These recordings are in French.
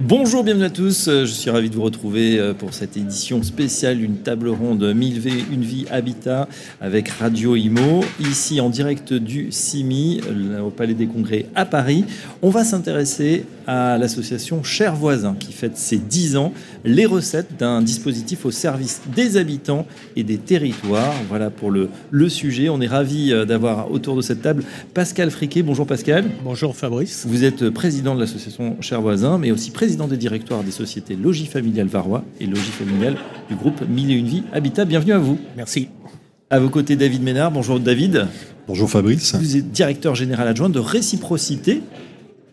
Bonjour, bienvenue à tous. Je suis ravi de vous retrouver euh, pour cette édition spéciale d'une table ronde 1000 V, une vie habitat avec Radio Imo, ici en direct du CIMI au Palais des Congrès à Paris. On va s'intéresser à l'association Chers Voisins qui fête ses 10 ans, les recettes d'un dispositif au service des habitants et des territoires. Voilà pour le, le sujet. On est ravi euh, d'avoir autour de cette table Pascal Friquet. Bonjour Pascal. Bonjour Fabrice. Vous êtes président de l'association Chers Voisins, mais aussi président des directoires des sociétés Logis Familial Varois et Logis Familial du groupe Mille et Une Vie Habitat. Bienvenue à vous. Merci. À vos côtés, David Ménard. Bonjour David. Bonjour Fabrice. Vous êtes directeur général adjoint de Réciprocité,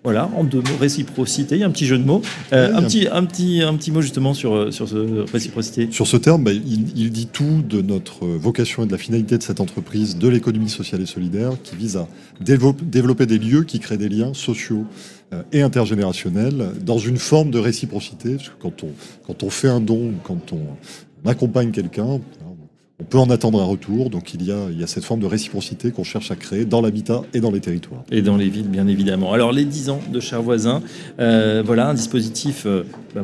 voilà, en deux mots, réciprocité, il y a un petit jeu de mots. Euh, Oui, un, petit, un, petit, un petit mot justement sur, euh, sur ce réciprocité. Sur ce terme, bah, il, il dit tout de notre vocation et de la finalité de cette entreprise de l'économie sociale et solidaire qui vise à dévelop- développer des lieux qui créent des liens sociaux euh, et intergénérationnels dans une forme de réciprocité. Parce que quand on, quand on fait un don, quand on accompagne quelqu'un, on peut en attendre un retour. Donc il y a, il y a cette forme de réciprocité qu'on cherche à créer dans l'habitat et dans les territoires. Et dans les villes, bien évidemment. Alors, les 10 ans de Chers Voisins, euh, voilà, un dispositif euh, bah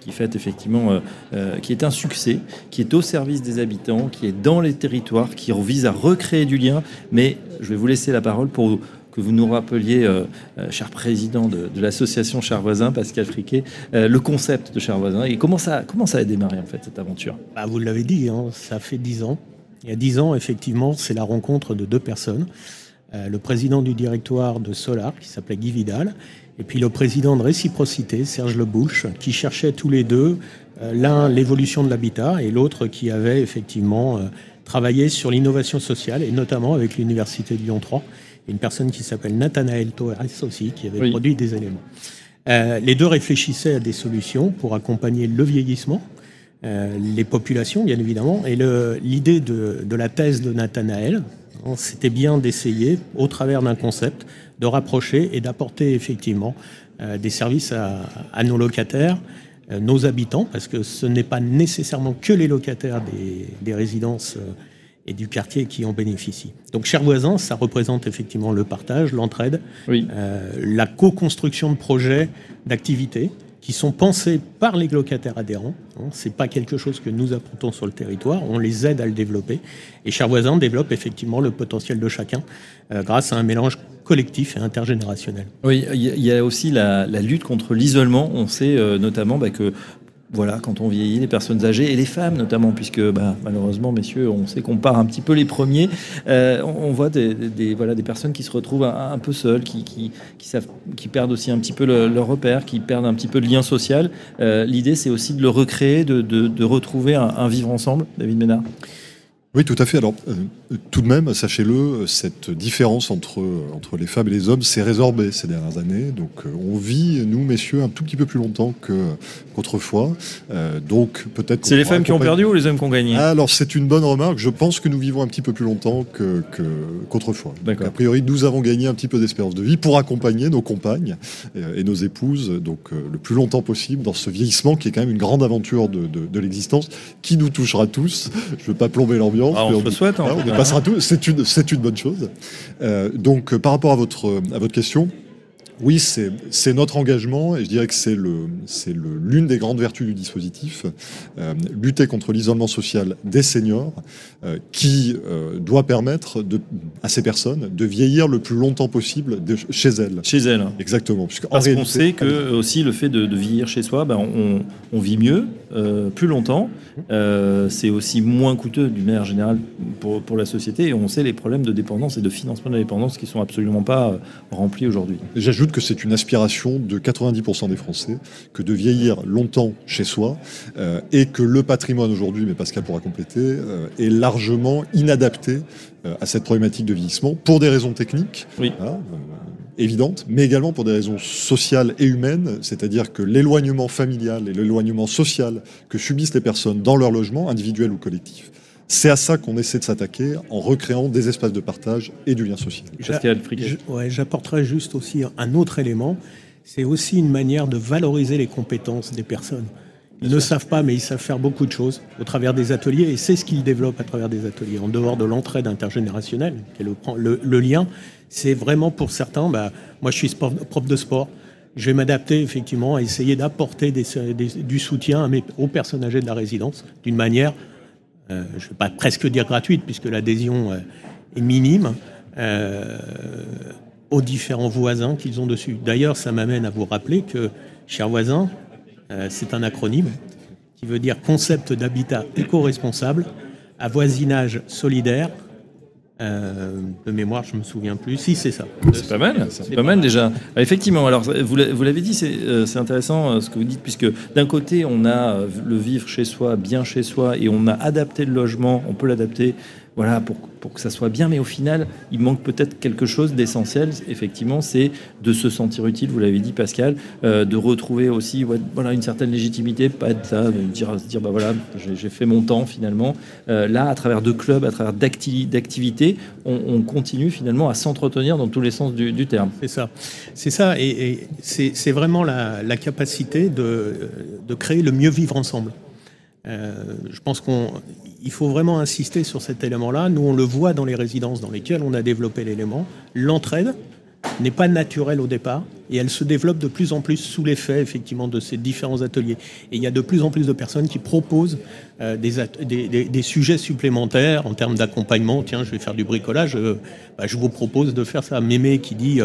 qui, fait effectivement, euh, euh, qui est un succès, qui est au service des habitants, qui est dans les territoires, qui vise à recréer du lien. Mais je vais vous laisser la parole pour que vous nous rappeliez, euh, euh, cher président de, de l'association Chers Voisins, Pascal Friquet, euh, le concept de Chers Voisins et comment ça, a démarré en fait cette aventure? Bah, vous l'avez dit, hein, ça fait dix ans. Il y a dix ans, effectivement, c'est la rencontre de deux personnes. Le président du directoire de Solar, qui s'appelait Guy Vidal, et puis le président de Réciprocité, Serge Lebouche, qui cherchaient tous les deux, l'un l'évolution de l'habitat et l'autre qui avait effectivement travaillé sur l'innovation sociale, et notamment avec l'Université de Lyon 3, et une personne qui s'appelle Nathanaël Torres aussi, qui avait Oui. produit des éléments. Euh, les deux réfléchissaient à des solutions pour accompagner le vieillissement, euh, les populations, bien évidemment. Et l'idée de, de la thèse de Nathanaël, hein, c'était bien d'essayer, au travers d'un concept, de rapprocher et d'apporter effectivement euh, des services à, à nos locataires, nos habitants, parce que ce n'est pas nécessairement que les locataires des, des résidences et du quartier qui en bénéficient. Donc, chers voisins, ça représente effectivement le partage, l'entraide, Oui. euh, la co-construction de projets, d'activités qui sont pensés par les locataires adhérents. Hein, c'est pas quelque chose que nous apportons sur le territoire, on les aide à le développer. Et Chers voisins développe effectivement le potentiel de chacun euh, grâce à un mélange collectif et intergénérationnel. Oui, il y a- il y a aussi la, la lutte contre l'isolement. On sait euh, notamment bah, que voilà, quand on vieillit, les personnes âgées et les femmes notamment, puisque bah, malheureusement, messieurs, on sait qu'on part un petit peu les premiers. Euh, on, voit des, des- voilà, des personnes qui se retrouvent un, peu seules, qui, qui, qui, savent, qui perdent aussi un petit peu le- leur repère, qui perdent un petit peu de lien social. Euh, L'idée, c'est aussi de le recréer, de, de- de retrouver un, un vivre ensemble. David Ménard Oui, tout à fait. Alors, euh, tout de même, sachez-le, cette différence entre, entre les femmes et les hommes s'est résorbée ces dernières années. Donc, euh, on vit, nous, messieurs, un tout petit peu plus longtemps que- qu'autrefois. Euh, donc, peut-être. C'est les femmes qui ont perdu ou les hommes qui ont gagné? Ah, alors, c'est une bonne remarque. Je pense que nous vivons un petit peu plus longtemps que, que- qu'autrefois. D'accord. A priori, nous avons gagné un petit peu d'espérance de vie pour accompagner nos compagnes euh, et nos épouses, donc euh, le plus longtemps possible dans ce vieillissement qui est quand même une grande aventure de, de- de l'existence, qui nous touchera tous. Je ne veux pas plomber l'ambiance. Ah, on se le souhaite, tout on cas. y passera tous. C'est une, c'est une bonne chose. Euh, donc, euh, par rapport à votre, à votre question, oui, c'est notre engagement et je dirais que c'est l'une des grandes vertus du dispositif, euh, lutter contre l'isolement social des seniors, euh, qui euh, doit permettre de, à ces personnes de vieillir le plus longtemps possible de, chez elles. Chez elles. Exactement. Parce qu'on sait que aussi le fait de, de vieillir chez soi, ben, on, on vit mieux, plus longtemps. C'est aussi moins coûteux d'une manière générale pour, pour la société. Et on sait les problèmes de dépendance et de financement de la dépendance qui sont absolument pas remplis aujourd'hui. J'ajoute que c'est une aspiration de 90% des Français que de vieillir longtemps chez soi euh, et que le patrimoine aujourd'hui, mais Pascal pourra compléter, euh, est largement inadapté euh, à cette problématique de vieillissement pour des raisons techniques. Oui. hein, évidentes, mais également pour des raisons sociales et humaines, c'est-à-dire que l'éloignement familial et l'éloignement social que subissent les personnes dans leur logement, individuel ou collectif, c'est à ça qu'on essaie de s'attaquer en recréant des espaces de partage et du lien social. J'apporterais juste aussi un autre élément. C'est aussi une manière de valoriser les compétences des personnes. Ils ne savent pas, mais ils savent faire beaucoup de choses au travers des ateliers, et c'est ce qu'ils développent à travers des ateliers. En dehors de l'entraide intergénérationnelle, qui est le, le, lien, c'est vraiment pour certains, bah, moi je suis prof de sport, je vais m'adapter effectivement à essayer d'apporter du soutien aux personnes âgées de la résidence d'une manière, je ne vais pas presque dire gratuite, puisque l'adhésion euh, est minime, euh, aux différents voisins qu'ils ont dessus. D'ailleurs, ça m'amène à vous rappeler que, chers voisins, c'est un acronyme qui veut dire concept d'habitat éco-responsable à voisinage solidaire euh, de mémoire, je me souviens plus. Si, c'est ça. C'est pas mal. C'est pas, mal, déjà. Ah, effectivement. Alors, vous l'avez dit, c'est euh, intéressant euh, ce que vous dites, puisque d'un côté, on a le vivre chez soi, bien chez soi, et on a adapté le logement. On peut l'adapter voilà, pour, pour, que ça soit bien. Mais au final, il manque peut-être quelque chose d'essentiel. Effectivement, c'est de se sentir utile. Vous l'avez dit, Pascal, euh, de retrouver aussi voilà, une certaine légitimité, pas être ça, de dire, se dire bah voilà, j'ai fait mon temps finalement. Euh, là, à travers de clubs, à travers d'activités, on, continue finalement à s'entretenir dans tous les sens du, terme. C'est ça. C'est ça. Et, c'est vraiment la, la capacité de, de créer le mieux vivre ensemble. Euh, je pense qu'il faut vraiment insister sur cet élément-là. Nous, on le voit dans les résidences dans lesquelles on a développé l'élément. L'entraide n'est pas naturelle au départ et elle se développe de plus en plus sous l'effet effectivement de ces différents ateliers. Et il y a de plus en plus de personnes qui proposent euh, des, sujets supplémentaires en termes d'accompagnement. Tiens, je vais faire du bricolage, euh, bah, je vous propose de faire ça. Mémé qui dit,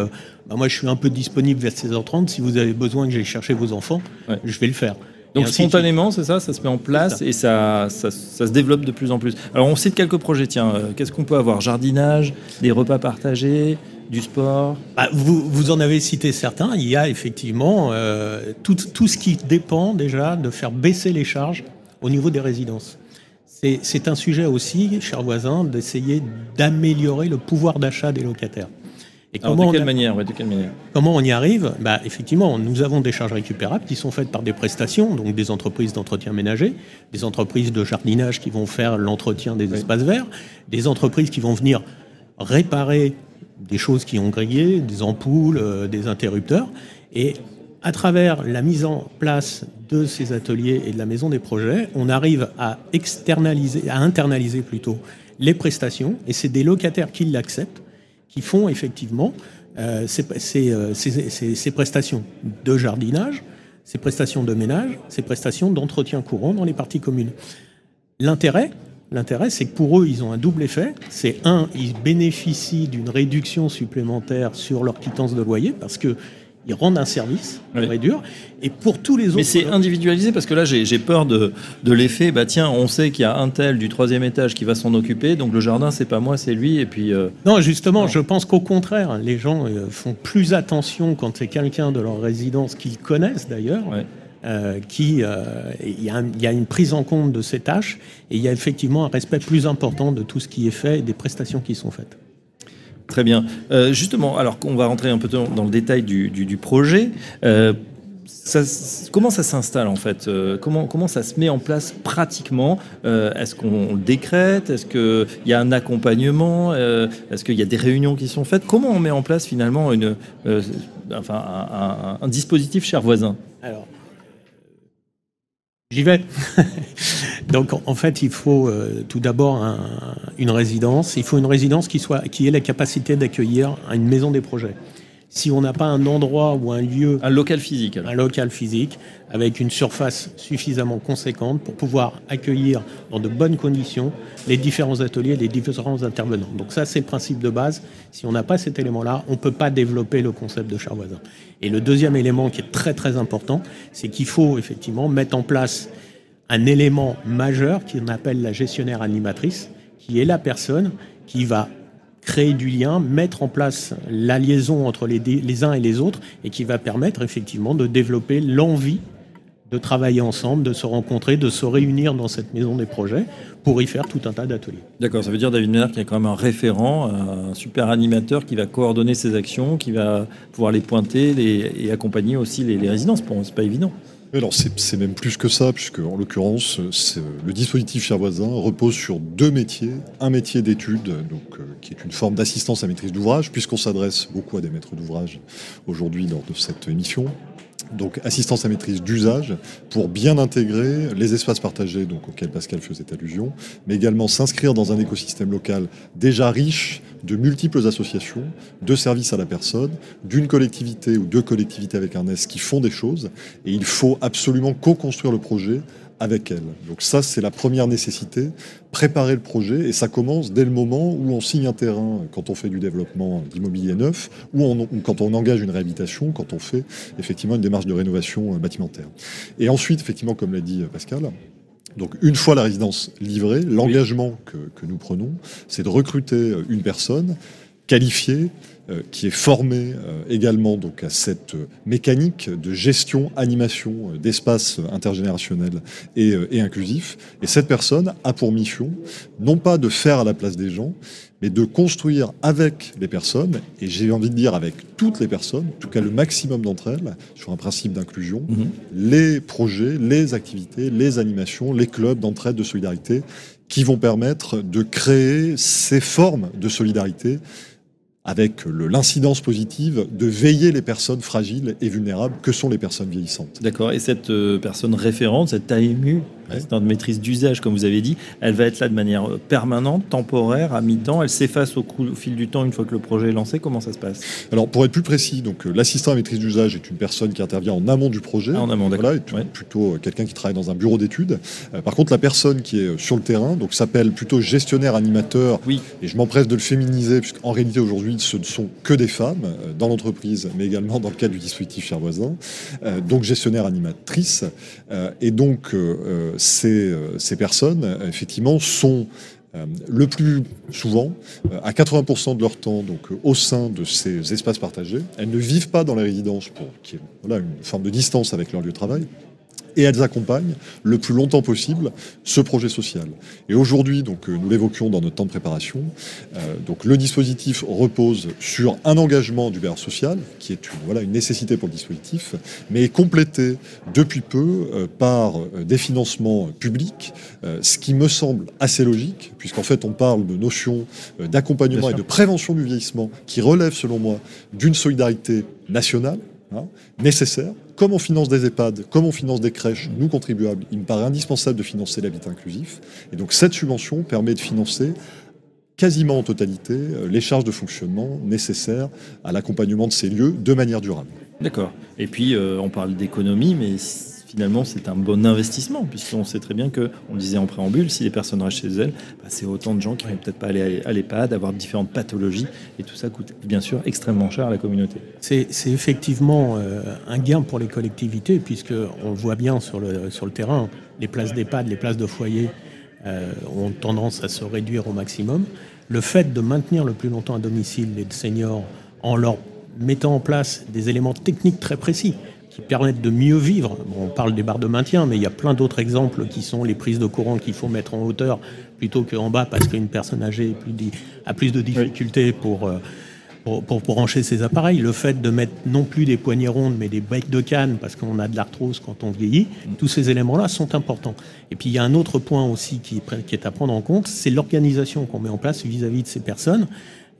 bah, moi je suis un peu disponible vers 16h30, si vous avez besoin que j'aille chercher vos enfants, je vais le faire. Donc spontanément, c'est ça, ça se met en place et ça, ça, se développe de plus en plus. Alors on cite quelques projets, tiens, euh, qu'est-ce qu'on peut avoir? Jardinage, des repas partagés, du sport? Bah, vous, vous, en avez cité certains, il y a effectivement euh, tout, tout, ce qui dépend déjà de faire baisser les charges au niveau des résidences. C'est un sujet aussi, chers voisins, d'essayer d'améliorer le pouvoir d'achat des locataires comment de, quelle manière, de quelle manière Comment on y arrive? Bah, Effectivement, nous avons des charges récupérables qui sont faites par des prestations, donc des entreprises d'entretien ménager, des entreprises de jardinage qui vont faire l'entretien des espaces verts, des entreprises qui vont venir réparer des choses qui ont grillé, des ampoules, euh, des interrupteurs. Et à travers la mise en place de ces ateliers et de la maison des projets, on arrive à externaliser, à internaliser plutôt les prestations, et c'est des locataires qui l'acceptent qui font effectivement euh, euh, ces, prestations de jardinage, ces prestations de ménage, ces prestations d'entretien courant dans les parties communes. L'intérêt, l'intérêt, c'est que pour eux, ils ont un double effet. C'est un, ils bénéficient d'une réduction supplémentaire sur leur quittance de loyer parce que ils rendent un service, oui. dur. Et pour tous les autres. Mais c'est individualisé parce que là, j'ai peur de, de l'effet. Bah tiens, on sait qu'il y a un tel du troisième étage qui va s'en occuper, donc le jardin, c'est pas moi, c'est lui. Et puis. Euh, non, justement, je pense qu'au contraire, les gens euh, font plus attention quand c'est quelqu'un de leur résidence qu'ils connaissent d'ailleurs. Euh, qui il y, y, a une prise en compte de ces tâches et il y a effectivement un respect plus important de tout ce qui est fait et des prestations qui sont faites. Très bien. Euh, justement, alors qu'on va rentrer un peu dans le détail du, projet. Euh, comment ça s'installe en fait euh, comment, ça se met en place pratiquement Est-ce qu'on le décrète Est-ce qu'il y a un accompagnement Est-ce qu'il y a des réunions qui sont faites Comment on met en place finalement un, dispositif cher voisin? J'y vais. Donc en fait, il faut euh, tout d'abord une résidence. Il faut une résidence qui, soit, qui ait la capacité d'accueillir une maison des projets si on n'a pas un endroit ou un lieu... Un local physique. Un local physique, avec une surface suffisamment conséquente pour pouvoir accueillir dans de bonnes conditions les différents ateliers, les différents intervenants. Donc ça, c'est le principe de base. Si on n'a pas cet élément-là, on ne peut pas développer le concept de voisin. Et le deuxième élément qui est très très important, c'est qu'il faut effectivement mettre en place un élément majeur qu'on appelle la gestionnaire animatrice, qui est la personne qui va créer du lien, mettre en place la liaison entre les, uns et les autres, et qui va permettre effectivement de développer l'envie de travailler ensemble, de se rencontrer, de se réunir dans cette maison des projets pour y faire tout un tas d'ateliers. D'accord, ça veut dire David Ménard qu'il y a quand même un référent, un super animateur qui va coordonner ses actions, qui va pouvoir les pointer et accompagner aussi les, les résidences. Bon, c'est pas évident. Alors c'est même plus que ça, puisque en l'occurrence, le dispositif Cher Voisin repose sur deux métiers. Un métier d'étude, donc euh, qui est une forme d'assistance à maîtrise d'ouvrage, puisqu'on s'adresse beaucoup à des maîtres d'ouvrage aujourd'hui lors de cette émission. Donc assistance à maîtrise d'usage, pour bien intégrer les espaces partagés donc, auxquels Pascal faisait allusion, mais également s'inscrire dans un écosystème local déjà riche de multiples associations, de services à la personne, d'une collectivité ou deux collectivités avec un S qui font des choses, et il faut absolument co-construire le projet avec elle. Donc ça, c'est la première nécessité, préparer le projet, et ça commence dès le moment où on signe un terrain, quand on fait du développement d'immobilier neuf, ou, quand on engage une réhabilitation, quand on fait effectivement une démarche de rénovation euh, bâtimentaire. Et ensuite, effectivement, comme l'a dit euh, Pascal, donc une fois la résidence livrée, l'engagement que, nous prenons, c'est de recruter euh, une personne qualifiée, qui est formé euh, également donc à cette mécanique de gestion, animation euh, d'espace intergénérationnel et, et inclusif. Et cette personne a pour mission non pas de faire à la place des gens, mais de construire avec les personnes, et j'ai envie de dire avec toutes les personnes, en tout cas le maximum d'entre elles, sur un principe d'inclusion, mhm. les projets, les activités, les animations, les clubs d'entraide, de solidarité, qui vont permettre de créer ces formes de solidarité avec l'incidence positive de veiller les personnes fragiles et vulnérables que sont les personnes vieillissantes. D'accord. Et cette euh, personne référente, cette AMU, assistante de maîtrise d'usage, comme vous avez dit, elle va être là de manière euh, permanente, temporaire, à mi-temps. Elle s'efface au, au, fil du temps une fois que le projet est lancé. Comment ça se passe? Alors, pour être plus précis, donc euh, l'assistant à maîtrise d'usage est une personne qui intervient en amont du projet. Ah, en amont, d'accord. Voilà, plutôt quelqu'un qui travaille dans un bureau d'études. par contre, la personne qui est sur le terrain, donc s'appelle plutôt gestionnaire animateur. Oui. Et je m'empresse de le féminiser, puisqu'en réalité aujourd'hui ce ne sont que des femmes euh, dans l'entreprise, mais également dans le cadre du dispositif Cher Voisin, euh, donc gestionnaire animatrice. Euh, et donc ces, ces, personnes, effectivement, sont le plus souvent, à 80% de leur temps, donc au sein de ces espaces partagés. Elles ne vivent pas dans les résidences pour qu'il y voilà, une forme de distance avec leur lieu de travail et elles accompagnent le plus longtemps possible ce projet social. Et aujourd'hui, donc euh, nous l'évoquions dans notre temps de préparation, euh, donc le dispositif repose sur un engagement du bailleur social, qui est une, voilà, une nécessité pour le dispositif, mais est complété depuis peu euh, par des financements publics, ce qui me semble assez logique, puisqu'en fait on parle de notions d'accompagnement et de prévention du vieillissement qui relèvent selon moi d'une solidarité nationale, hein, nécessaire, comme on finance des EHPAD, comme on finance des crèches, nous contribuables, il me paraît indispensable de financer l'habitat inclusif. Et donc cette subvention permet de financer quasiment en totalité euh, les charges de fonctionnement nécessaires à l'accompagnement de ces lieux de manière durable. D'accord. Et puis euh, on parle d'économie, mais finalement, c'est un bon investissement, puisqu'on sait très bien que, on le disait en préambule, si les personnes restent chez elles, bah, c'est autant de gens qui ne vont peut-être pas aller à l'EHPAD, avoir différentes pathologies, et tout ça coûte bien sûr extrêmement cher à la communauté. C'est effectivement euh, un gain pour les collectivités, puisqu'on voit bien sur le, sur le terrain, les places d'EHPAD, les places de foyer euh, ont tendance à se réduire au maximum. Le fait de maintenir le plus longtemps à domicile les seniors en leur mettant en place des éléments techniques très précis, qui permettent de mieux vivre. on parle des barres de maintien, mais il y a plein d'autres exemples qui sont les prises de courant qu'il faut mettre en hauteur plutôt qu'en bas parce qu'une personne âgée a plus de difficultés euh, pour, pour, brancher ses appareils. Le fait de mettre non plus des poignées rondes, mais des becs de canne parce qu'on a de l'arthrose quand on vieillit, mm. tous ces éléments-là sont importants. Et puis il y a un autre point aussi qui, qui est à prendre en compte, c'est l'organisation qu'on met en place vis à -vis de ces personnes.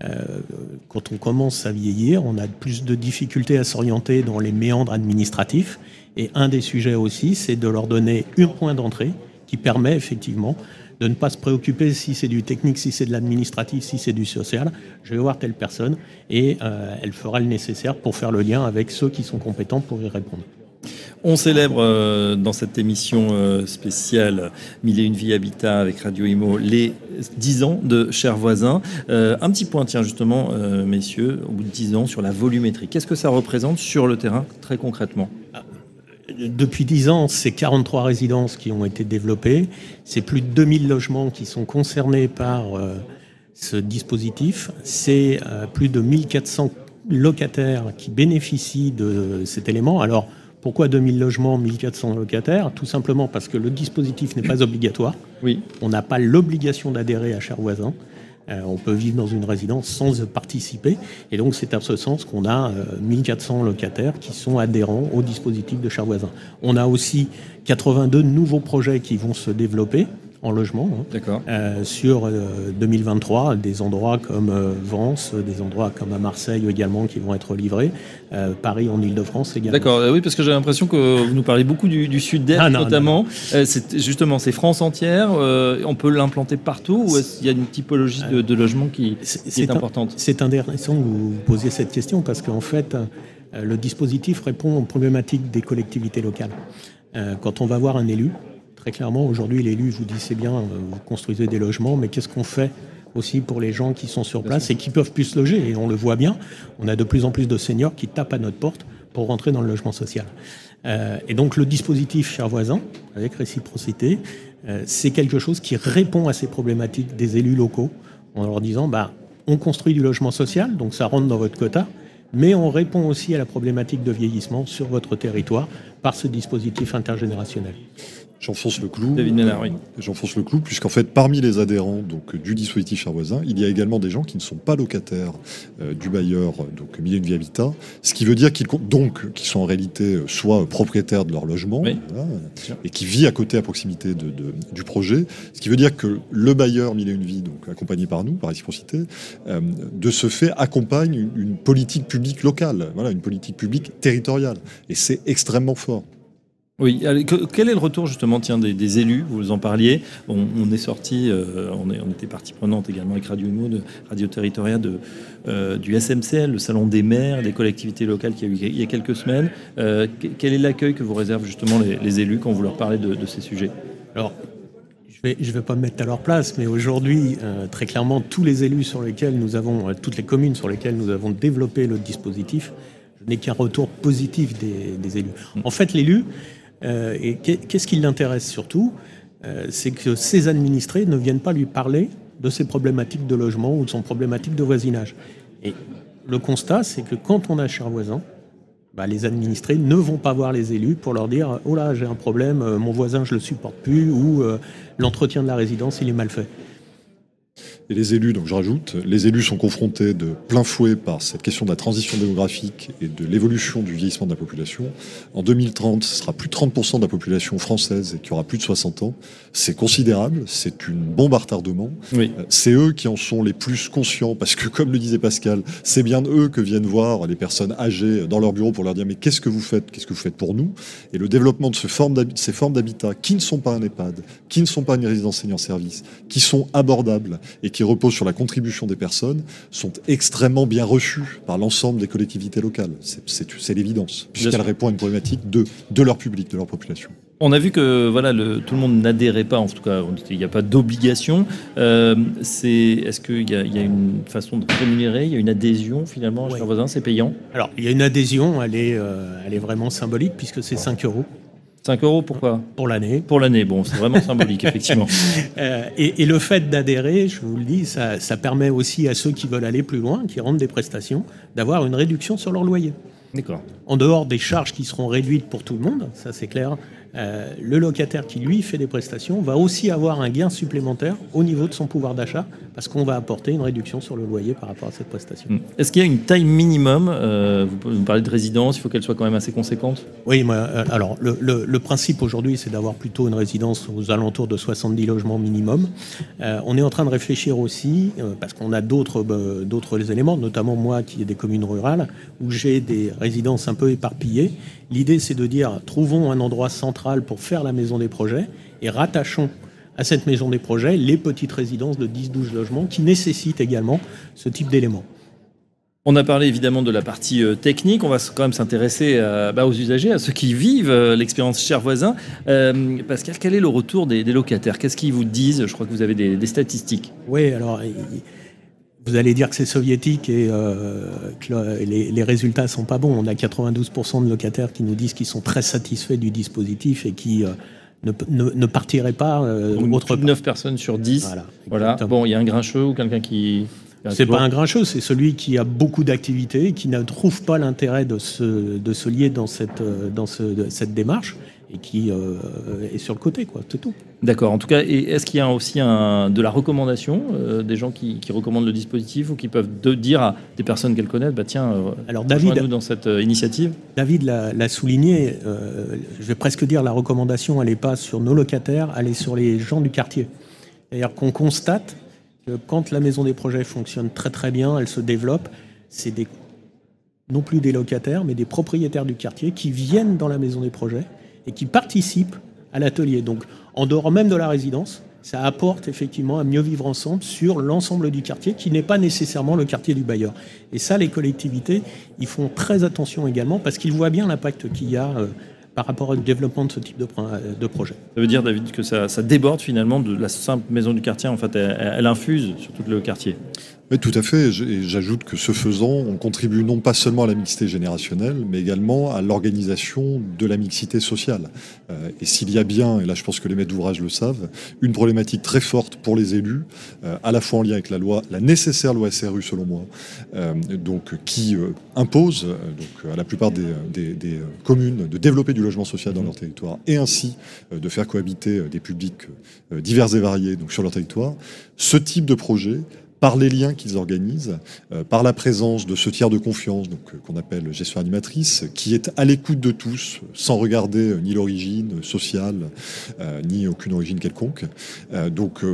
Euh, quand on commence à vieillir, on a plus de difficultés à s'orienter dans les méandres administratifs. Et un des sujets aussi, c'est de leur donner un point d'entrée qui permet effectivement de ne pas se préoccuper si c'est du technique, si c'est de l'administratif, si c'est du social. Je vais voir telle personne et euh, elle fera le nécessaire pour faire le lien avec ceux qui sont compétents pour y répondre. On célèbre euh, dans cette émission euh, spéciale Mille et une vie habitat avec Radio Imo les 10 ans de chers voisins. Euh, un petit point, tiens, justement, messieurs, au bout de 10 ans, sur la volumétrie. Qu'est-ce que ça représente sur le terrain, très concrètement? Depuis 10 ans, c'est 43 résidences qui ont été développées. C'est plus de 2000 logements qui sont concernés par ce dispositif. C'est plus de 1400 locataires qui bénéficient de cet élément. Alors, pourquoi 2000 logements, 1400 locataires? Tout simplement parce que le dispositif n'est pas obligatoire. Oui. On n'a pas l'obligation d'adhérer à Cher Voisin. Euh, on peut vivre dans une résidence sans participer. Et donc, c'est à ce sens qu'on a 1400 euh, locataires qui sont adhérents au dispositif de Cher Voisin. On a aussi 82 nouveaux projets qui vont se développer en logement. hein. D'accord. Euh, sur euh, 2023, des endroits comme euh, Vence, des endroits comme à Marseille également qui vont être livrés, euh, Paris en Ile-de-France également. D'accord, euh, oui, parce que j'ai l'impression que vous nous parlez beaucoup du, du sud-est Ah, non, notamment. Euh, c'est- justement, c'est France entière. euh, on peut l'implanter partout ou est-ce qu'il y a une typologie de, de logement qui, est importante? C'est intéressant que vous posiez cette question parce qu'en fait, euh, le dispositif répond aux problématiques des collectivités locales. Euh, Quand on va voir un élu, très clairement, aujourd'hui, l'élu, vous dis, c'est bien, euh, vous construisez des logements, mais qu'est-ce qu'on fait aussi pour les gens qui sont sur place et qui peuvent plus se loger? Et on le voit bien, on a de plus en plus de seniors qui tapent à notre porte pour rentrer dans le logement social. Euh, et donc le dispositif Cher Voisin, avec réciprocité, euh, c'est quelque chose qui répond à ces problématiques des élus locaux en leur disant bah, on construit du logement social, donc ça rentre dans votre quota, mais on répond aussi à la problématique de vieillissement sur votre territoire par ce dispositif intergénérationnel. J'enfonce le clou. David Ménard, oui. J'enfonce le clou, puisqu'en fait, parmi les adhérents donc, du dispositif Cher Voisin, il y a également des gens qui ne sont pas locataires euh, du bailleur, donc Mille et une Vie Habitat, ce qui veut dire qu'ils donc qui sont en réalité euh, soit propriétaires de leur logement, Oui. voilà, sûr. et qui vit à côté, à proximité de, de- du projet, ce qui veut dire que le bailleur Mille et une Vie, donc accompagné par nous, par réciprocité, euh, de ce fait accompagne une, une politique publique locale, voilà, une politique publique territoriale, et c'est extrêmement fort. Oui, quel est le retour justement tiens, des, des élus? Vous en parliez. On, on est sorti, euh, on, est, on était partie prenante également avec Radio de Radio Territoria, de, euh, du SMCL, le salon des maires, des collectivités locales qui a eu il y a quelques semaines. Euh, que- quel est l'accueil que vous réservent justement les, les élus quand vous leur parlez de, de ces sujets? Alors, je vais, je vais pas me mettre à leur place, mais aujourd'hui, euh, très clairement, tous les élus sur lesquels nous avons, euh, toutes les communes sur lesquelles nous avons développé le dispositif, je n'ai qu'un retour positif des, des élus. En fait, l'élu, euh, et qu'est- qu'est-ce qui l'intéresse surtout Euh, C'est que ses administrés ne viennent pas lui parler de ses problématiques de logement ou de son problématique de voisinage. Et le constat, c'est que quand on a cher voisin, bah, les administrés ne vont pas voir les élus pour leur dire Oh là, j'ai un problème, euh, mon voisin, je le supporte plus, ou l'entretien de la résidence, il est mal fait. Et les élus, donc je rajoute, les élus sont confrontés de plein fouet par cette question de la transition démographique et de l'évolution du vieillissement de la population. En 2030, ce sera plus de 30% de la population française et qui aura plus de 60 ans. C'est considérable, c'est une bombe à retardement. Oui. Euh, C'est eux qui en sont les plus conscients parce que, comme le disait Pascal, c'est bien eux que viennent voir les personnes âgées dans leur bureau pour leur dire mais qu'est-ce que vous faites? Qu'est-ce que vous faites pour nous? Et le développement de ce forme d'habi- ces formes d'habitat qui ne sont pas un EHPAD, qui ne sont pas une résidence senior service, qui sont abordables et qui reposent sur la contribution des personnes, sont extrêmement bien reçus par l'ensemble des collectivités locales. C'est- l'évidence, puisqu'elle sûr. répond à une problématique de, de leur public, de leur population. On a vu que voilà, le, tout le monde n'adhérait pas, en tout cas, il n'y a pas d'obligation. Euh, c'est- Est-ce qu'il y, a- il y a une façon de rémunérer? Il y a une adhésion finalement, Oui. cher voisin C'est payant? Alors, il y a une adhésion, elle est, euh, elle est vraiment symbolique, puisque c'est 5 euros 5 euros, pourquoi pour l'année. Pour l'année, bon, c'est vraiment symbolique, effectivement. Euh, et, et le fait d'adhérer, je vous le dis, ça, ça permet aussi à ceux qui veulent aller plus loin, qui rendent des prestations, d'avoir une réduction sur leur loyer. D'accord. En dehors des charges qui seront réduites pour tout le monde, ça c'est clair, euh, le locataire qui lui fait des prestations va aussi avoir un gain supplémentaire au niveau de son pouvoir d'achat parce qu'on va apporter une réduction sur le loyer par rapport à cette prestation. Mm. Est-ce qu'il y a une taille minimum euh, Vous parler de résidence, il faut qu'elle soit quand même assez conséquente? Oui, moi, euh, alors le, le- le principe aujourd'hui, c'est d'avoir plutôt une résidence aux alentours de 70 logements minimum. Euh, on est en train de réfléchir aussi, parce qu'on a d'autres d'autres éléments, notamment moi qui ai des communes rurales, où j'ai des résidences un peu éparpillées. L'idée, c'est de dire, trouvons un endroit central pour faire la maison des projets et rattachons à cette maison des projets les petites résidences de 10-12 logements qui nécessitent également ce type d'éléments. On a parlé évidemment de la partie euh, technique, on va quand même s'intéresser à- bah, aux usagers, à ceux qui vivent euh, l'expérience cher voisin. Euh, Pascal, quel est le retour des, des locataires? Qu'est-ce qu'ils vous disent? Je crois que vous avez des, des statistiques. Oui, alors vous allez dire que c'est soviétique et euh, que le- les, les résultats sont pas bons. On a 92% de locataires qui nous disent qu'ils sont très satisfaits du dispositif et qui euh, ne, ne- ne partiraient pas euh, Donc, autre plus de part. 9 personnes sur 10. Voilà. Bon, il y a un grincheux ou quelqu'un qui. C'est pas un grincheux, c'est celui qui a beaucoup d'activités, qui ne trouve pas l'intérêt de se, de se lier dans cette, dans ce, cette démarche et qui euh, est sur le côté, quoi. C'est tout. D'accord. En tout cas, est-ce qu'il y a aussi un, de la recommandation euh, des gens qui, recommandent le dispositif ou qui peuvent dire à des personnes qu'elles connaissent, bah tiens, euh, alors David, nous dans cette initiative? David l'a souligné. je vais presque dire la recommandation, elle n'est pas sur nos locataires, elle est sur les gens du quartier. D'ailleurs, qu'on constate que quand la maison des projets fonctionne très très bien, elle se développe, c'est des non plus des locataires, mais des propriétaires du quartier qui viennent dans la maison des projets et qui participent à l'atelier. Donc, en dehors même de la résidence, ça apporte effectivement à mieux vivre ensemble sur l'ensemble du quartier, qui n'est pas nécessairement le quartier du bailleur. Et ça, les collectivités, ils font très attention également, parce qu'ils voient bien l'impact qu'il y a euh, par rapport au développement de ce type de, de, projet. Ça veut dire, David, que ça, déborde finalement de la simple maison du quartier, en fait, elle infuse sur tout le quartier oui, tout à fait. Et j'ajoute que ce faisant, on contribue non pas seulement à la mixité générationnelle, mais également à l'organisation de la mixité sociale. Euh, et s'il y a bien, et là je pense que les maîtres d'ouvrage le savent, une problématique très forte pour les élus, euh, à la fois en lien avec la loi, la nécessaire loi SRU selon moi, euh, donc qui impose à la plupart des, des, communes de développer du logement social dans leur territoire et ainsi de faire cohabiter des publics divers et variés donc sur leur territoire. Ce type de projet par les liens qu'ils organisent, euh, par la présence de ce tiers de confiance, donc euh, qu'on appelle gestion animatrice, qui est à l'écoute de tous, sans regarder euh, ni l'origine sociale, ni aucune origine quelconque. donc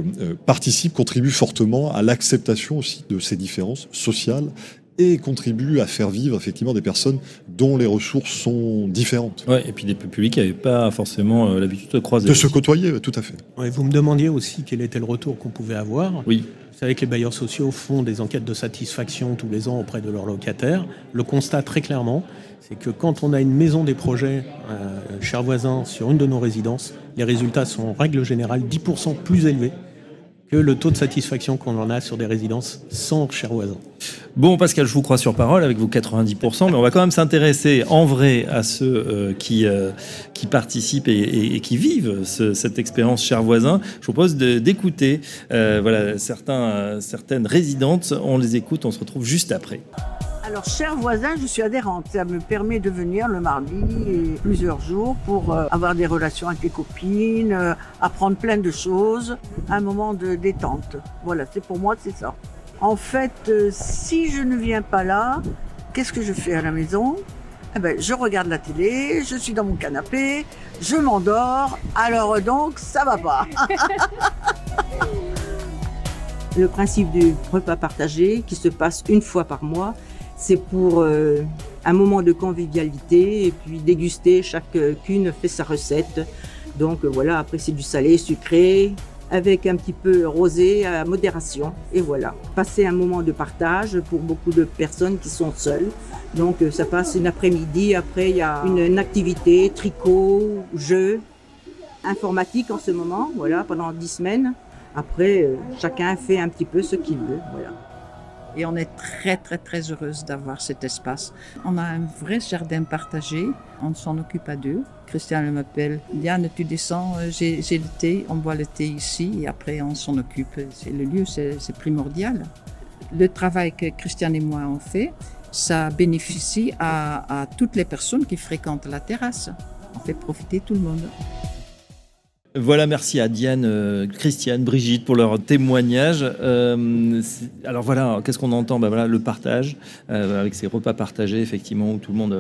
participe, contribue fortement à l'acceptation aussi de ces différences sociales et contribue à faire vivre effectivement des personnes dont les ressources sont différentes. Ouais, et puis des publics qui n'avaient pas forcément l'habitude de croiser. De se côtoyer, tout à fait. vous me demandiez aussi quel était le retour qu'on pouvait avoir. Oui savez que les bailleurs sociaux font des enquêtes de satisfaction tous les ans auprès de leurs locataires. Le constat très clairement, c'est que quand on a une maison des projets, euh, chers voisins, sur une de nos résidences, les résultats sont en règle générale 10% plus élevés que le taux de satisfaction qu'on en a sur des résidences sans chers voisins. Bon, Pascal, je vous crois sur parole avec vos 90%, mais on va quand même s'intéresser en vrai à ceux euh, qui, euh, qui participent et, qui vivent cette expérience chers voisins. Je vous propose d'écouter euh, voilà, certains, certaines résidentes. On les écoute, on se retrouve juste après. Alors, cher voisin, je suis adhérente. Ça me permet de venir le mardi et plusieurs jours pour euh, avoir des relations avec les copines, euh, apprendre plein de choses, un moment de détente. Voilà, c'est pour moi, c'est ça. En fait, euh, si je ne viens pas là, qu'est-ce que je fais à la maison? Eh ben, je regarde la télé, je suis dans mon canapé, je m'endors, alors donc ça va pas. Le principe du repas partagé qui se passe une fois par mois, c'est pour euh, un moment de convivialité et puis déguster, chacune fait sa recette. Donc euh, voilà, après c'est du salé, sucré, avec un petit peu rosé à modération. Et voilà, passer un moment de partage pour beaucoup de personnes qui sont seules. Donc euh, ça passe une après-midi, après il y a une, activité, tricot, jeu, informatique en ce moment, voilà, pendant dix semaines. Après, chacun fait un petit peu ce qu'il veut, voilà. Et on est très, très, très heureuse d'avoir cet espace. On a un vrai jardin partagé. On s'en occupe à deux. Christian m'appelle. Diane, tu descends, euh, j'ai le thé. On boit le thé ici et après on s'en occupe. C'est le lieu, c'est primordial. Le travail que Christian et moi on fait, ça bénéficie à, à toutes les personnes qui fréquentent la terrasse. On fait profiter tout le monde. Voilà, merci à Diane, euh, Christiane, Brigitte pour leur témoignage. Euh, alors voilà, qu'est-ce qu'on entend? Ben voilà, Le partage, euh, avec ces repas partagés, effectivement, où tout le monde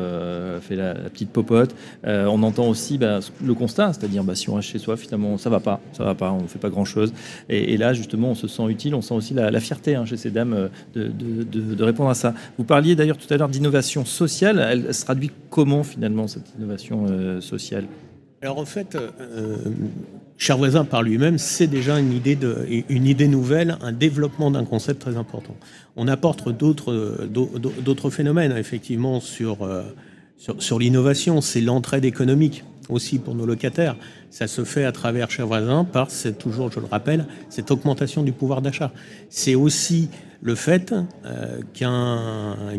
fait la, petite popote. on entend aussi ben, le constat, c'est-à-dire ben, si on reste chez soi, finalement, ça va pas, ça va pas, on ne fait pas grand-chose. Et, là, justement, on se sent utile, on sent aussi la, fierté hein, chez ces dames de, répondre à ça. Vous parliez d'ailleurs tout à l'heure d'innovation sociale. Elle se traduit comment, finalement, cette innovation sociale? Alors en fait, euh, Cher voisin par lui-même, c'est déjà une idée, nouvelle, un développement d'un concept très important. On apporte d'autres phénomènes, effectivement, sur, euh, sur, l'innovation. C'est l'entraide économique aussi pour nos locataires. Ça se fait à travers Cher voisin par, toujours, je le rappelle, cette augmentation du pouvoir d'achat. C'est aussi le fait euh,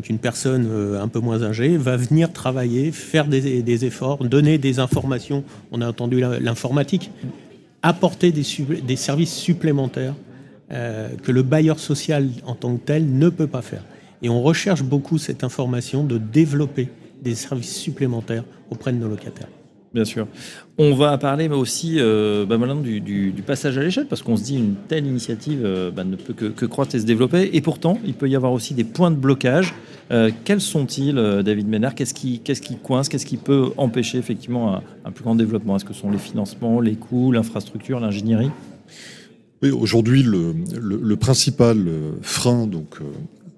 qu'une personne euh, un peu moins âgée va venir travailler, faire des, efforts, donner des informations. On a entendu l'informatique, apporter des, services supplémentaires que le bailleur social en tant que tel ne peut pas faire. Et on recherche beaucoup cette information de développer des services supplémentaires auprès de nos locataires. Bien sûr. On va parler aussi euh, bah, du, passage à l'échelle, parce qu'on se dit une telle initiative euh, bah, ne peut que, croître et se développer. Et pourtant, il peut y avoir aussi des points de blocage. Euh, quels sont-ils, David Ménard? Qu'est-ce qui, coince? Qu'est-ce qui peut empêcher effectivement un, plus grand développement? Est-ce que ce sont les financements, les coûts, l'infrastructure, l'ingénierie? Aujourd'hui, le, principal frein, donc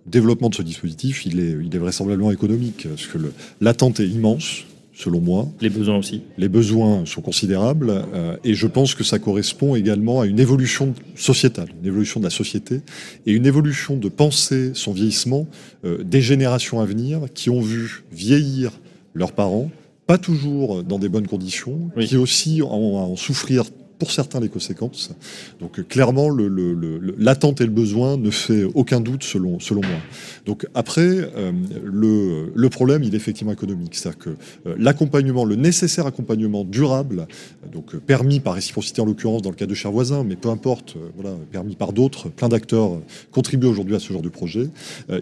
développement de ce dispositif, il est, il est vraisemblablement économique, parce que l'attente est immense selon moi. Les besoins aussi. Les besoins sont considérables euh, et je pense que ça correspond également à une évolution sociétale, une évolution de la société et une évolution de penser son vieillissement euh, des générations à venir qui ont vu vieillir leurs parents, pas toujours dans des bonnes conditions, qui aussi en, en souffrir pour certains les conséquences. Donc euh, clairement, l'attente et le besoin ne fait aucun doute selon, selon moi. Donc après, euh, le, le, problème, il est effectivement économique. C'est-à-dire que euh, l'accompagnement, le nécessaire accompagnement durable, donc permis par réciprocité en l'occurrence dans le cas de chers voisins, mais peu importe, voilà, permis par d'autres, plein d'acteurs contribuent aujourd'hui à ce genre de projet,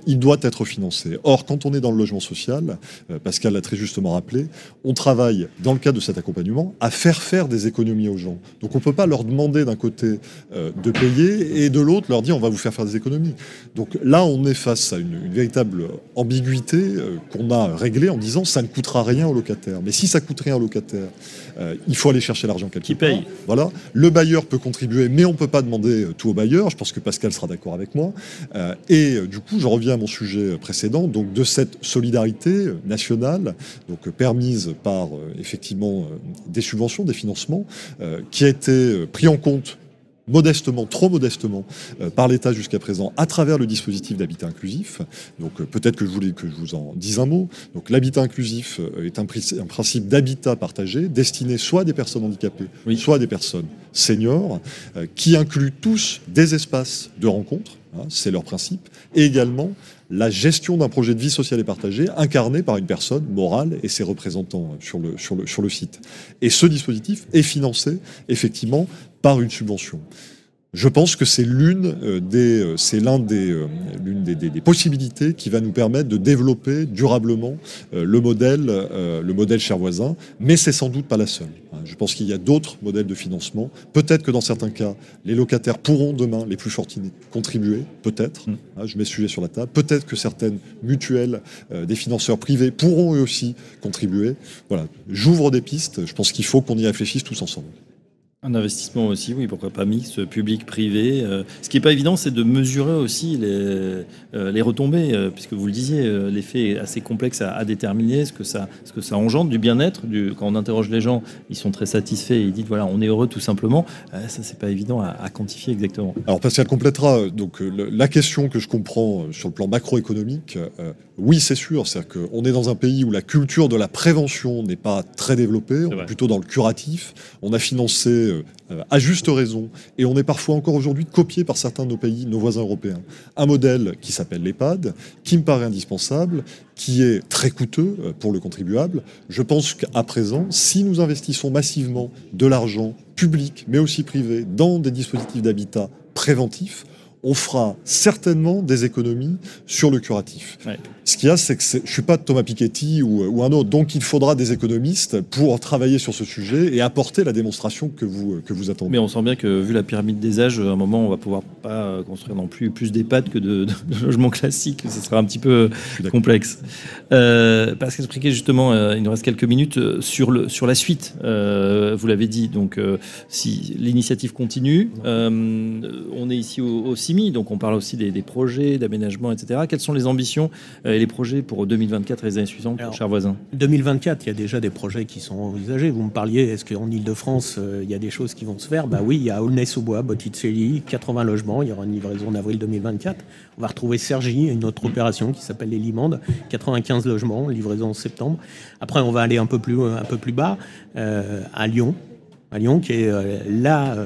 il doit être financé. Or, quand on est dans le logement social, Pascal l'a très justement rappelé, on travaille, dans le cadre de cet accompagnement, à faire faire des économies aux gens. Donc on ne peut pas leur demander d'un côté euh, de payer et de l'autre leur dire on va vous faire faire des économies. Donc là, on est face à une, véritable ambiguïté euh, qu'on a réglée en disant ça ne coûtera rien aux locataires. Mais si ça coûte rien aux locataires, euh, il faut aller chercher l'argent quelque Qui paye Voilà. Le bailleur peut contribuer, mais on ne peut pas demander tout au bailleur. Je pense que Pascal sera d'accord avec moi. et du coup, je reviens à mon sujet précédent, donc de cette solidarité nationale, donc permise par effectivement des subventions, des financements, qui a été euh, pris en compte modestement, trop modestement, euh, par l'État jusqu'à présent, à travers le dispositif d'habitat inclusif. Donc euh, peut-être que je voulais que je vous en dise un mot. Donc l'habitat inclusif est un, un principe d'habitat partagé destiné soit à des personnes handicapées, soit à des personnes seniors, qui inclut tous des espaces de rencontre, hein, c'est leur principe, et également la gestion d'un projet de vie sociale et partagée incarné par une personne morale et ses représentants sur le, sur le, sur le site. Et ce dispositif est financé effectivement par une subvention. Je pense que c'est l'une euh, des, euh, c'est l'un des, euh, l'une des, des, des, possibilités qui va nous permettre de développer durablement le modèle, le modèle cher voisin. Mais c'est sans doute pas la seule. Hein. Je pense qu'il y a d'autres modèles de financement. Peut-être que dans certains cas, les locataires pourront demain, les plus fortunés, contribuer. Peut-être. Mm. Hein, je mets ce sujet sur la table. Peut-être que certaines mutuelles, des financeurs privés pourront eux aussi contribuer. Voilà. J'ouvre des pistes. Je pense qu'il faut qu'on y réfléchisse tous ensemble. Un investissement aussi, oui, pourquoi pas mix, public-privé. Euh, ce qui n'est pas évident, c'est de mesurer aussi les, euh, les retombées, euh, puisque vous le disiez, l'effet est assez complexe à, déterminer, ce que, ça, ce que ça engendre du bien-être. Quand on interroge les gens, ils sont très satisfaits et ils disent voilà, on est heureux tout simplement. ça, c'est pas évident à, quantifier exactement. Alors, Pascal complétera. Donc, la question que je comprends sur le plan macroéconomique, oui, c'est sûr. C'est-à-dire qu'on est dans un pays où la culture de la prévention n'est pas très développée, on est plutôt dans le curatif. On a financé euh, à juste raison, et on est parfois encore aujourd'hui copié par certains de nos pays, nos voisins européens. Un modèle qui s'appelle l'EHPAD, qui me paraît indispensable, qui est très coûteux euh, pour le contribuable. Je pense qu'à présent, si nous investissons massivement de l'argent public, mais aussi privé, dans des dispositifs d'habitat préventifs, on fera certainement des économies sur le curatif. Ce qu'il y a, c'est que je ne suis pas Thomas Piketty ou, un autre, donc il faudra des économistes pour travailler sur ce sujet et apporter la démonstration que vous, que vous attendez. Mais on sent bien que vu la pyramide des âges, à un moment, on va pouvoir pas construire non plus plus d'EHPAD que de, logements classiques. Ce sera un petit peu complexe. Euh, parce qu'expliquer justement, euh, il nous reste quelques minutes euh, sur, le, sur la suite. Euh, vous l'avez dit, donc si l'initiative continue, on est ici au, donc on parle aussi des, des projets, d'aménagement, etc. Quelles sont les ambitions et les projets pour 2024 et les années suivantes, chers voisins? 2024, il y a déjà des projets qui sont envisagés. Vous me parliez, est-ce qu'en Ile-de-France, euh, il y a des choses qui vont se faire? Bah oui, il y a Aulnay-sous-Bois, Botticelli, 80 logements. Il y aura une livraison en avril 2024. On va retrouver Sergi, une autre opération qui s'appelle les Limandes, 95 logements, livraison en septembre. Après, on va aller un peu plus, un peu plus bas, euh, à Lyon, à Lyon, qui est euh, là, euh,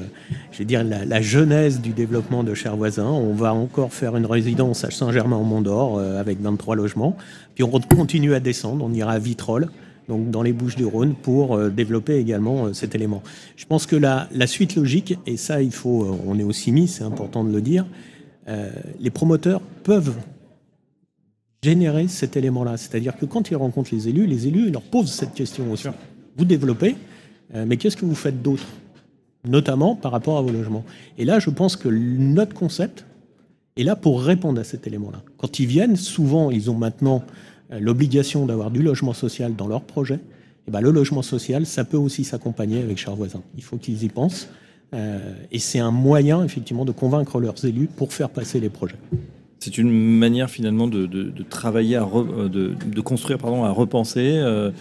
je vais dire, la, genèse du développement de Chers Voisins. On va encore faire une résidence à Saint-Germain-en-Mont-d'Or euh, avec 23 logements. Puis on continue à descendre, on ira à Vitrolles, donc dans les Bouches du Rhône, pour développer également cet élément. Je pense que la, la, suite logique, et ça, il faut, on est aussi mis, c'est important de le dire, les promoteurs peuvent générer cet élément-là. C'est-à-dire que quand ils rencontrent les élus, les élus leur posent cette question aussi. Vous développez, mais qu'est-ce que vous faites d'autre Notamment par rapport à vos logements? Et là, je pense que notre concept est là pour répondre à cet élément-là. Quand ils viennent, souvent, ils ont maintenant euh, l'obligation d'avoir du logement social dans leur projet, et eh ben, le logement social, ça peut aussi s'accompagner avec chers voisins. Il faut qu'ils y pensent. Euh, et c'est un moyen, effectivement, de convaincre leurs élus pour faire passer les projets. C'est une manière finalement de, travailler, à euh, de, construire, pardon, à repenser,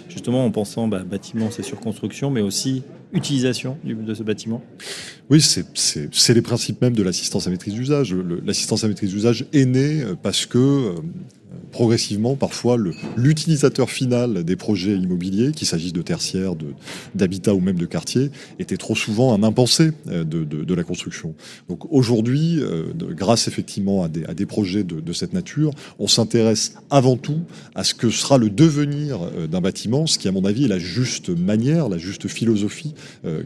justement en pensant bah, bâtiment, c'est surconstruction, mais aussi utilisation de ce bâtiment Oui, c'est les principes même de l'assistance à maîtrise d'usage. L'assistance à maîtrise d'usage est née parce que progressivement parfois l'utilisateur final des projets immobiliers, qu'il s'agisse de tertiaires, d'habitat ou même de quartier, était trop souvent un impensé euh, de, de, la construction. Donc aujourd'hui, euh, grâce effectivement à des, à des projets de, de, cette nature, on s'intéresse avant tout à ce que sera le devenir euh, d'un bâtiment, ce qui à mon avis est la juste manière, la juste philosophie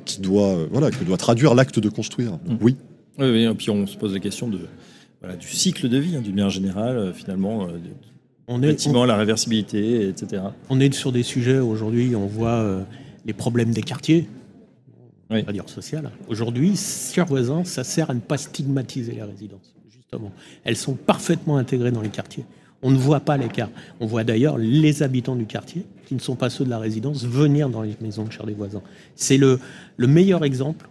qui doit, voilà, que doit traduire l'acte de construire. Donc, mmh. oui. Oui, oui, et puis on se pose la question de, voilà, du cycle de vie, hein, du bien général, finalement, on est, bâtiment, la réversibilité, etc. On est sur des sujets aujourd'hui, on voit euh, les problèmes des quartiers, on va dire social. Aujourd'hui, sur voisins, ça sert à ne pas stigmatiser les résidences, justement. Elles sont parfaitement intégrées dans les quartiers. On ne voit pas l'écart. On voit d'ailleurs les habitants du quartier, qui ne sont pas ceux de la résidence, venir dans les maisons de chez les voisins. C'est le, le meilleur exemple euh,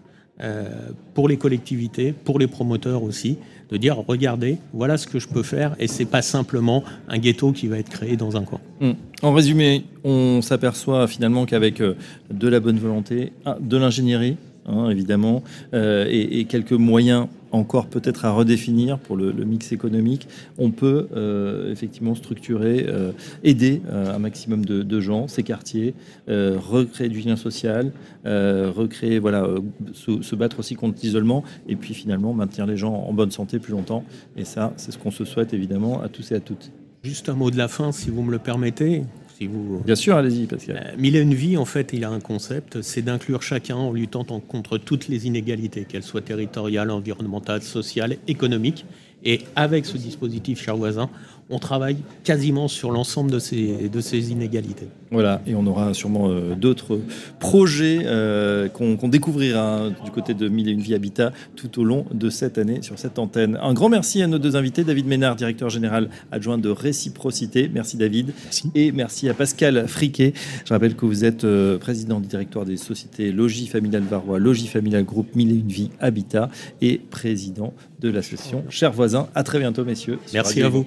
pour les collectivités, pour les promoteurs aussi, de dire regardez, voilà ce que je peux faire, et c'est pas simplement un ghetto qui va être créé dans un coin. Hmm. En résumé, on s'aperçoit finalement qu'avec euh, de la bonne volonté, de l'ingénierie, hein, évidemment, euh, et, quelques moyens encore peut-être à redéfinir pour le, mix économique, on peut euh, effectivement structurer, euh, aider un maximum de, gens, ces quartiers, recréer du lien social, recréer, voilà, se, battre aussi contre l'isolement, et puis finalement maintenir les gens en bonne santé plus longtemps. Et ça, c'est ce qu'on se souhaite évidemment à tous et à toutes. Juste un mot de la fin, si vous me le permettez. Bien sûr, allez-y, Pascal. Euh, Mille et une vie, en fait, il a un concept, c'est d'inclure chacun en luttant contre toutes les inégalités, qu'elles soient territoriales, environnementales, sociales, économiques. Et avec ce dispositif, cher voisin, on travaille quasiment sur l'ensemble de ces, de ces inégalités. Voilà, et on aura sûrement euh, d'autres projets euh, qu'on découvrira hein, du côté de Mille et une vie habitat tout au long de cette année sur cette antenne. Un grand merci à nos deux invités, David Ménard, directeur général adjoint de Réciprocité. Merci David. Et merci à Pascal Friquet. Je rappelle que vous êtes euh, président du directoire des sociétés Logis Familial Varois, Logis Familial Groupe Mille et une vie habitat et président de l'association Chers voisins. À très bientôt, messieurs. Merci à vous.